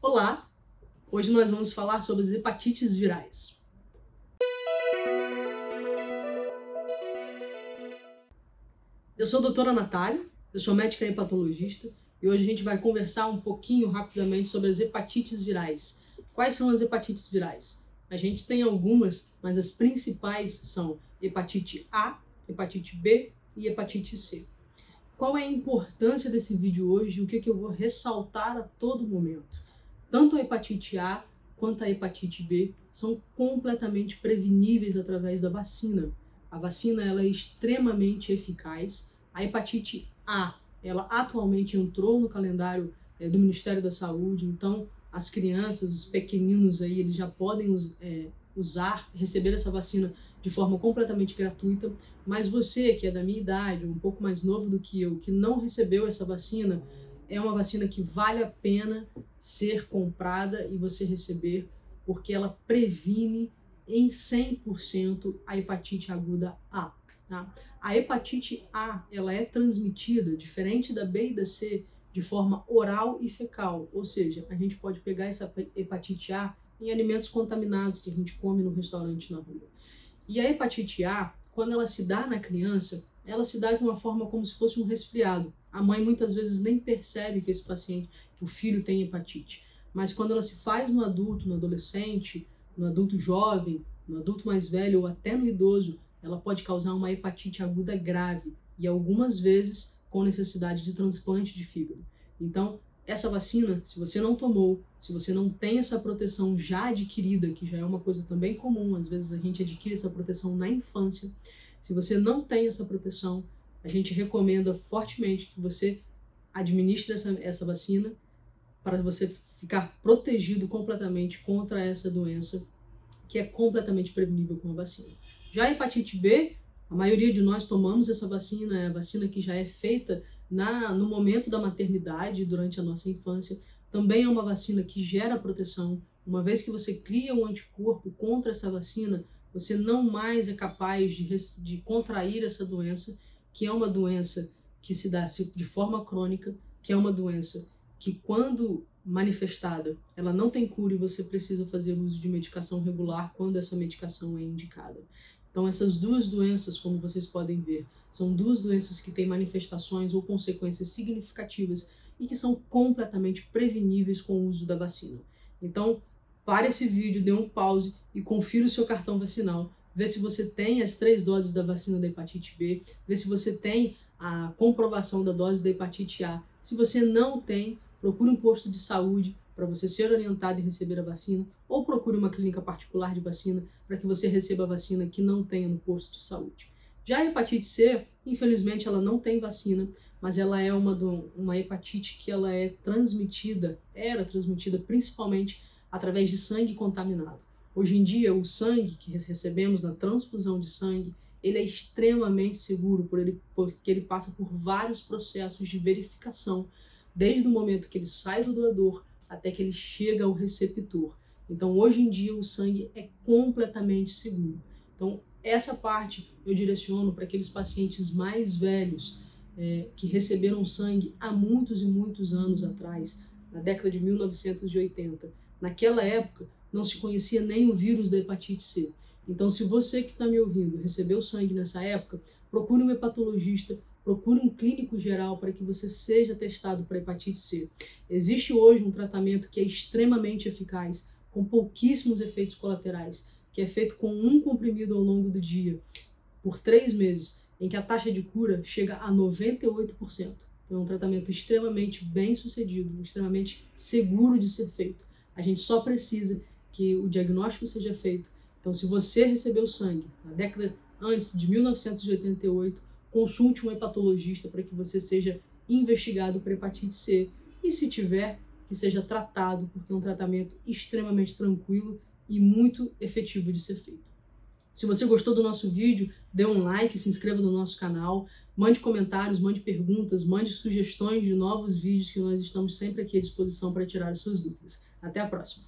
Olá! Hoje nós vamos falar sobre as hepatites virais. Eu sou a doutora Natália, eu sou médica hepatologista e hoje a gente vai conversar um pouquinho rapidamente sobre as hepatites virais. Quais são as hepatites virais? A gente tem algumas, mas as principais são hepatite A, hepatite B e hepatite C. Qual é a importância desse vídeo hoje o que, que eu vou ressaltar a todo momento? Tanto a hepatite A quanto a hepatite B são completamente preveníveis através da vacina. A vacina ela é extremamente eficaz. A hepatite A, ela atualmente entrou no calendário é, do Ministério da Saúde, então as crianças, os pequeninos aí, eles já podem é, usar, receber essa vacina de forma completamente gratuita. Mas você, que é da minha idade, um pouco mais novo do que eu, que não recebeu essa vacina, é uma vacina que vale a pena ser comprada e você receber, porque ela previne em 100% a hepatite aguda A. Tá? A hepatite A ela é transmitida, diferente da B e da C, de forma oral e fecal, ou seja, a gente pode pegar essa hepatite A em alimentos contaminados que a gente come no restaurante na rua. E a hepatite A, quando ela se dá na criança, ela se dá de uma forma como se fosse um resfriado. A mãe muitas vezes nem percebe que esse paciente, que o filho tem hepatite. Mas quando ela se faz no adulto, no adolescente, no adulto jovem, no adulto mais velho ou até no idoso, ela pode causar uma hepatite aguda grave e algumas vezes com necessidade de transplante de fígado. Então, essa vacina, se você não tomou, se você não tem essa proteção já adquirida, que já é uma coisa também comum, às vezes a gente adquire essa proteção na infância, se você não tem essa proteção, a gente recomenda fortemente que você administre essa, essa vacina para você ficar protegido completamente contra essa doença que é completamente prevenível com a vacina. Já a hepatite B, a maioria de nós tomamos essa vacina, é a vacina que já é feita na, no momento da maternidade, durante a nossa infância. Também é uma vacina que gera proteção. Uma vez que você cria um anticorpo contra essa vacina, você não mais é capaz de, de contrair essa doença, que é uma doença que se dá de forma crônica, que é uma doença que, quando manifestada, ela não tem cura e você precisa fazer uso de medicação regular quando essa medicação é indicada. Então, essas duas doenças, como vocês podem ver, são duas doenças que têm manifestações ou consequências significativas e que são completamente preveníveis com o uso da vacina. Então, pare esse vídeo, dê um pause e confira o seu cartão vacinal, vê se você tem as três doses da vacina da hepatite B, vê se você tem a comprovação da dose da hepatite A. Se você não tem, procure um posto de saúde para você ser orientado e receber a vacina, ou procure uma clínica particular de vacina para que você receba a vacina que não tenha no posto de saúde. Já a hepatite C, infelizmente, ela não tem vacina, mas ela é uma, uma hepatite que ela é transmitida, era transmitida principalmente através de sangue contaminado. Hoje em dia, o sangue que recebemos na transfusão de sangue, ele é extremamente seguro por ele, porque ele passa por vários processos de verificação, desde o momento que ele sai do doador até que ele chega ao receptor. Então, hoje em dia, o sangue é completamente seguro. Então, essa parte eu direciono para aqueles pacientes mais velhos é, que receberam sangue há muitos e muitos anos atrás, na década de 1980. Naquela época, não se conhecia nem o vírus da hepatite C. Então, se você que está me ouvindo recebeu sangue nessa época, procure um hepatologista procure um clínico geral para que você seja testado para hepatite C. Existe hoje um tratamento que é extremamente eficaz, com pouquíssimos efeitos colaterais, que é feito com um comprimido ao longo do dia, por três meses, em que a taxa de cura chega a 98%. Então, é um tratamento extremamente bem sucedido, extremamente seguro de ser feito. A gente só precisa que o diagnóstico seja feito. Então, se você recebeu sangue na década antes de 1988, consulte um hepatologista para que você seja investigado para hepatite C e se tiver, que seja tratado, porque é um tratamento extremamente tranquilo e muito efetivo de ser feito. Se você gostou do nosso vídeo, dê um like, se inscreva no nosso canal, mande comentários, mande perguntas, mande sugestões de novos vídeos que nós estamos sempre aqui à disposição para tirar as suas dúvidas. Até a próxima!